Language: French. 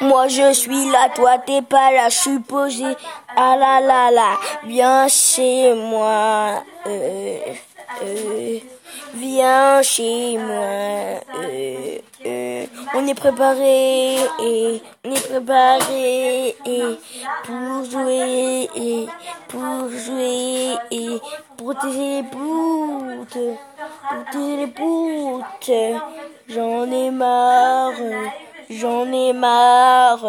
Moi je suis là, toi t'es pas là, je suis posé. Ah la la la, viens chez moi. Euh, euh, viens chez moi. Euh, on est préparé, et, on est préparé et, pour jouer, et, pour jouer, et, protéger les poutes, protéger les poutes. J'en ai marre, j'en ai marre.